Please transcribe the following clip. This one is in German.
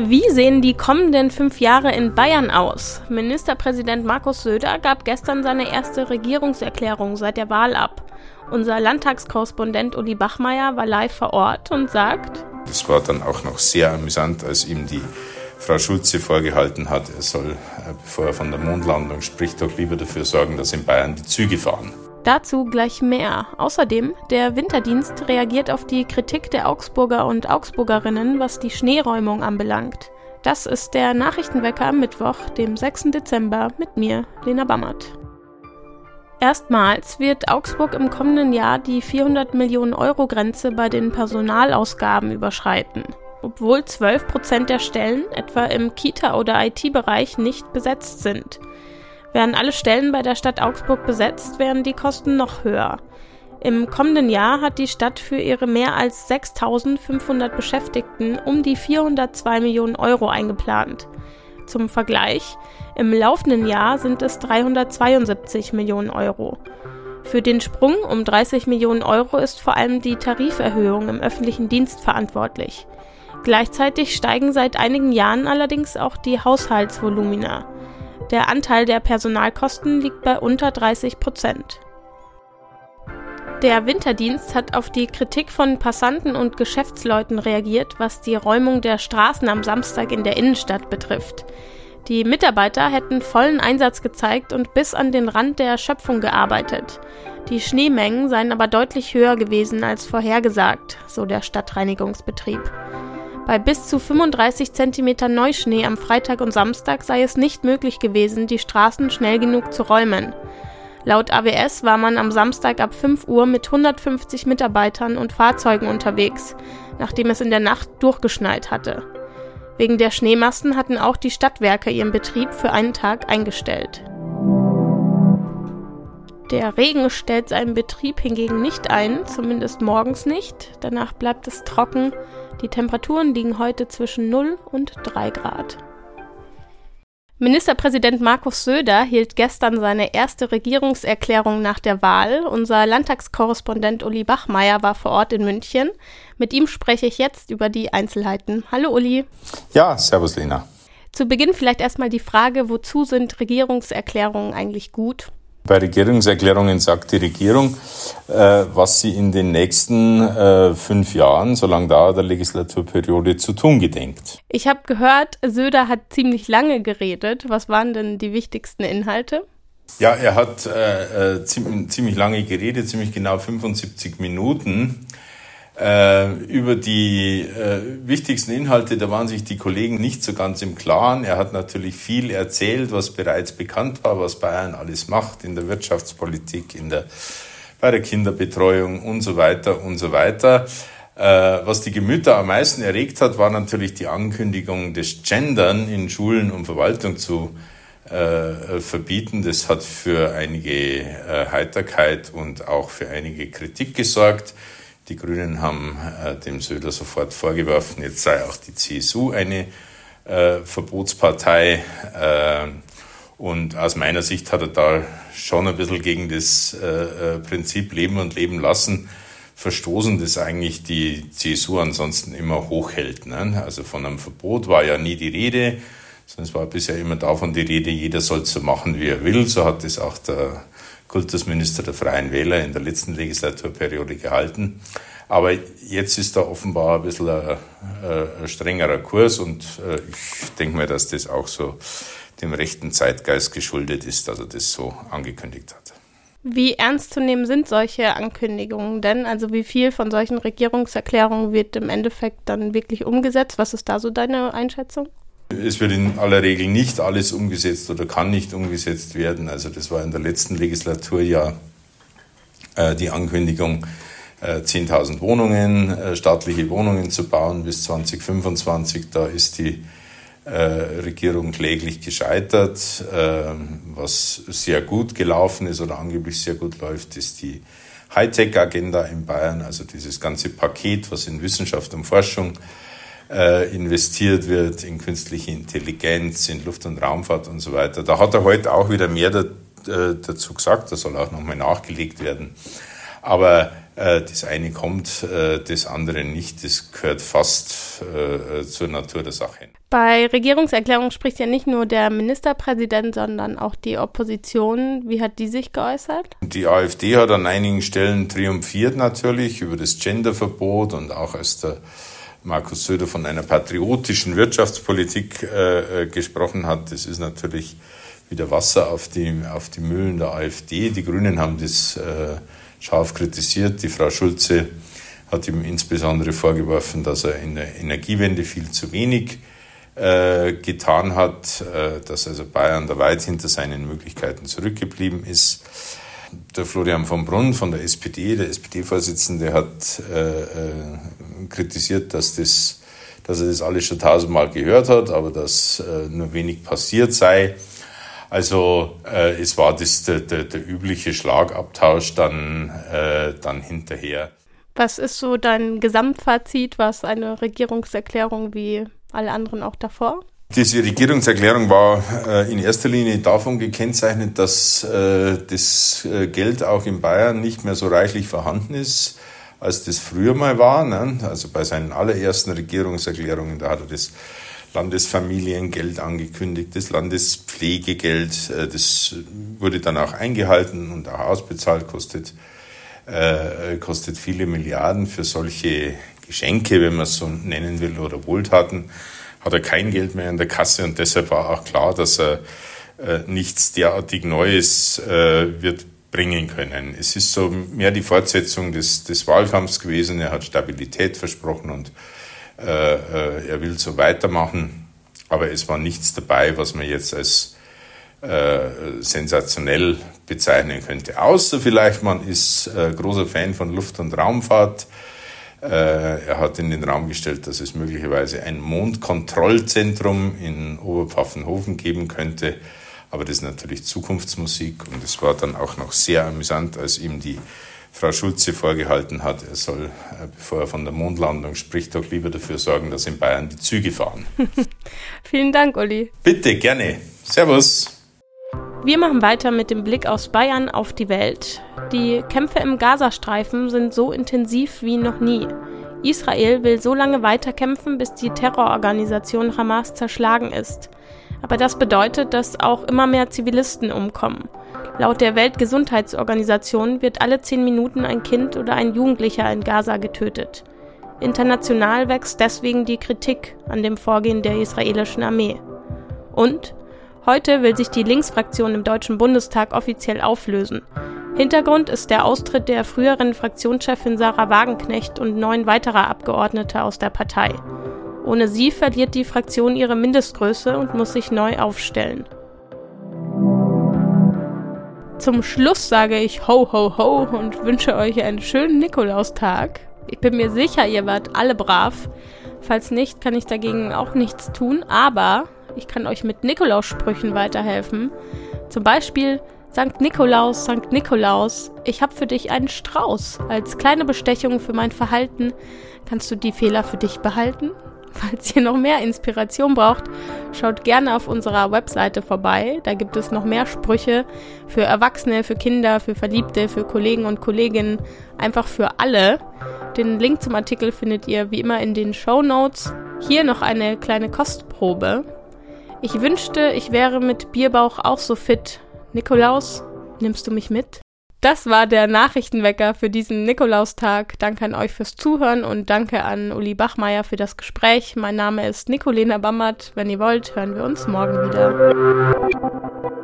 Wie sehen die kommenden fünf Jahre in Bayern aus? Ministerpräsident Markus Söder gab gestern seine erste Regierungserklärung seit der Wahl ab. Unser Landtagskorrespondent Uli Bachmeier war live vor Ort und sagt: Es war dann auch noch sehr amüsant, als ihm die Frau Schulze vorgehalten hat, er soll, äh, bevor er von der Mondlandung spricht, doch lieber dafür sorgen, dass in Bayern die Züge fahren. Dazu gleich mehr. Außerdem, der Winterdienst reagiert auf die Kritik der Augsburger und Augsburgerinnen, was die Schneeräumung anbelangt. Das ist der Nachrichtenwecker am Mittwoch, dem 6. Dezember, mit mir, Lena Bammert. Erstmals wird Augsburg im kommenden Jahr die 400 Millionen Euro Grenze bei den Personalausgaben überschreiten. Obwohl 12 Prozent der Stellen, etwa im Kita- oder IT-Bereich, nicht besetzt sind. Wären alle Stellen bei der Stadt Augsburg besetzt, wären die Kosten noch höher. Im kommenden Jahr hat die Stadt für ihre mehr als 6500 Beschäftigten um die 402 Millionen Euro eingeplant. Zum Vergleich, im laufenden Jahr sind es 372 Millionen Euro. Für den Sprung um 30 Millionen Euro ist vor allem die Tariferhöhung im öffentlichen Dienst verantwortlich. Gleichzeitig steigen seit einigen Jahren allerdings auch die Haushaltsvolumina. Der Anteil der Personalkosten liegt bei unter 30 Prozent. Der Winterdienst hat auf die Kritik von Passanten und Geschäftsleuten reagiert, was die Räumung der Straßen am Samstag in der Innenstadt betrifft. Die Mitarbeiter hätten vollen Einsatz gezeigt und bis an den Rand der Erschöpfung gearbeitet. Die Schneemengen seien aber deutlich höher gewesen als vorhergesagt, so der Stadtreinigungsbetrieb. Bei bis zu 35 cm Neuschnee am Freitag und Samstag sei es nicht möglich gewesen, die Straßen schnell genug zu räumen. Laut AWS war man am Samstag ab 5 Uhr mit 150 Mitarbeitern und Fahrzeugen unterwegs, nachdem es in der Nacht durchgeschneit hatte. Wegen der Schneemassen hatten auch die Stadtwerke ihren Betrieb für einen Tag eingestellt. Der Regen stellt seinen Betrieb hingegen nicht ein, zumindest morgens nicht. Danach bleibt es trocken. Die Temperaturen liegen heute zwischen 0 und 3 Grad. Ministerpräsident Markus Söder hielt gestern seine erste Regierungserklärung nach der Wahl. Unser Landtagskorrespondent Uli Bachmeier war vor Ort in München. Mit ihm spreche ich jetzt über die Einzelheiten. Hallo Uli. Ja, servus Lena. Zu Beginn vielleicht erstmal die Frage, wozu sind Regierungserklärungen eigentlich gut? Bei Regierungserklärungen sagt die Regierung, äh, was sie in den nächsten äh, fünf Jahren, solange da der Legislaturperiode, zu tun gedenkt. Ich habe gehört, Söder hat ziemlich lange geredet. Was waren denn die wichtigsten Inhalte? Ja, er hat äh, äh ziemlich, ziemlich lange geredet, ziemlich genau 75 Minuten. Äh, über die äh, wichtigsten Inhalte, da waren sich die Kollegen nicht so ganz im Klaren. Er hat natürlich viel erzählt, was bereits bekannt war, was Bayern alles macht in der Wirtschaftspolitik, in der, bei der Kinderbetreuung und so weiter und so weiter. Äh, was die Gemüter am meisten erregt hat, war natürlich die Ankündigung des Gendern in Schulen und Verwaltung zu äh, verbieten. Das hat für einige äh, Heiterkeit und auch für einige Kritik gesorgt. Die Grünen haben äh, dem Söder sofort vorgeworfen, jetzt sei auch die CSU eine äh, Verbotspartei. Äh, und aus meiner Sicht hat er da schon ein bisschen gegen das äh, äh, Prinzip Leben und Leben lassen verstoßen, das eigentlich die CSU ansonsten immer hochhält. Ne? Also von einem Verbot war ja nie die Rede, es war bisher immer davon die Rede, jeder soll so machen, wie er will. So hat es auch der Kultusminister der Freien Wähler in der letzten Legislaturperiode gehalten. Aber jetzt ist da offenbar ein bisschen ein, ein strengerer Kurs und äh, ich denke mir, dass das auch so dem rechten Zeitgeist geschuldet ist, dass er das so angekündigt hat. Wie ernst zu nehmen sind solche Ankündigungen denn? Also wie viel von solchen Regierungserklärungen wird im Endeffekt dann wirklich umgesetzt? Was ist da so deine Einschätzung? Es wird in aller Regel nicht alles umgesetzt oder kann nicht umgesetzt werden. Also das war in der letzten Legislatur ja äh, die Ankündigung, äh, 10.000 Wohnungen, äh, staatliche Wohnungen zu bauen bis 2025. Da ist die äh, Regierung kläglich gescheitert. Ähm, was sehr gut gelaufen ist oder angeblich sehr gut läuft, ist die Hightech-Agenda in Bayern, also dieses ganze Paket, was in Wissenschaft und Forschung äh, investiert wird in künstliche Intelligenz, in Luft- und Raumfahrt und so weiter. Da hat er heute auch wieder mehr da, äh, dazu gesagt, da soll auch nochmal nachgelegt werden. Aber äh, das eine kommt, äh, das andere nicht. Das gehört fast äh, zur Natur der Sache. Bei Regierungserklärungen spricht ja nicht nur der Ministerpräsident, sondern auch die Opposition. Wie hat die sich geäußert? Die AfD hat an einigen Stellen triumphiert natürlich über das Genderverbot und auch als der Markus Söder von einer patriotischen Wirtschaftspolitik äh, äh, gesprochen hat. Das ist natürlich wieder Wasser auf die, auf die Mühlen der AfD. Die Grünen haben das äh, scharf kritisiert. Die Frau Schulze hat ihm insbesondere vorgeworfen, dass er in der Energiewende viel zu wenig äh, getan hat, äh, dass also Bayern da weit hinter seinen Möglichkeiten zurückgeblieben ist. Der Florian von Brunn von der SPD, der SPD-Vorsitzende, hat äh, äh, kritisiert, dass, das, dass er das alles schon tausendmal gehört hat, aber dass äh, nur wenig passiert sei. Also äh, es war das, der, der, der übliche Schlagabtausch dann, äh, dann hinterher. Was ist so dein Gesamtfazit, was eine Regierungserklärung wie alle anderen auch davor? Diese Regierungserklärung war äh, in erster Linie davon gekennzeichnet, dass äh, das äh, Geld auch in Bayern nicht mehr so reichlich vorhanden ist, als das früher mal war. Ne? Also bei seinen allerersten Regierungserklärungen, da hat er das Landesfamiliengeld angekündigt, das Landespflegegeld, das wurde dann auch eingehalten und auch ausbezahlt, kostet, kostet viele Milliarden für solche Geschenke, wenn man es so nennen will, oder Wohltaten, hat er kein Geld mehr in der Kasse und deshalb war auch klar, dass er äh, nichts derartig Neues wird bringen können. Es ist so mehr die Fortsetzung des, des Wahlkampfs gewesen. Er hat Stabilität versprochen und äh, äh, er will so weitermachen, aber es war nichts dabei, was man jetzt als äh, sensationell bezeichnen könnte. Außer vielleicht, man ist äh, großer Fan von Luft- und Raumfahrt. Äh, er hat in den Raum gestellt, dass es möglicherweise ein Mondkontrollzentrum in Oberpfaffenhofen geben könnte. Aber das ist natürlich Zukunftsmusik und es war dann auch noch sehr amüsant, als ihm die Frau Schulze vorgehalten hat, er soll, äh, bevor er von der Mondlandung spricht, doch lieber dafür sorgen, dass in Bayern die Züge fahren. Vielen Dank, Uli. Bitte, gerne. Servus. Wir machen weiter mit dem Blick aus Bayern auf die Welt. Die Kämpfe im Gazastreifen sind so intensiv wie noch nie. Israel will so lange weiterkämpfen, bis die Terrororganisation Hamas zerschlagen ist. Aber das bedeutet, dass auch immer mehr Zivilisten umkommen. Laut der Weltgesundheitsorganisation wird alle zehn Minuten ein Kind oder ein Jugendlicher in Gaza getötet. International wächst deswegen die Kritik an dem Vorgehen der israelischen Armee. Und heute will sich die Linksfraktion im Deutschen Bundestag offiziell auflösen. Hintergrund ist der Austritt der früheren Fraktionschefin Sarah Wagenknecht und neun weiterer Abgeordnete aus der Partei. Ohne sie verliert die Fraktion ihre Mindestgröße und muss sich neu aufstellen. Zum Schluss sage ich ho ho ho und wünsche euch einen schönen Nikolaustag. Ich bin mir sicher, ihr wart alle brav. Falls nicht, kann ich dagegen auch nichts tun, aber ich kann euch mit Nikolaussprüchen weiterhelfen. Zum Beispiel Sankt Nikolaus, Sankt Nikolaus, ich hab für dich einen Strauß. Als kleine Bestechung für mein Verhalten kannst du die Fehler für dich behalten. Falls ihr noch mehr Inspiration braucht, schaut gerne auf unserer Webseite vorbei. Da gibt es noch mehr Sprüche für Erwachsene, für Kinder, für Verliebte, für Kollegen und Kolleginnen, einfach für alle. Den Link zum Artikel findet ihr wie immer in den Show Notes. Hier noch eine kleine Kostprobe. Ich wünschte, ich wäre mit Bierbauch auch so fit. Nikolaus, nimmst du mich mit? Das war der Nachrichtenwecker für diesen Nikolaustag. Danke an euch fürs Zuhören und danke an Uli Bachmeier für das Gespräch. Mein Name ist Nicolena Bammert. Wenn ihr wollt, hören wir uns morgen wieder.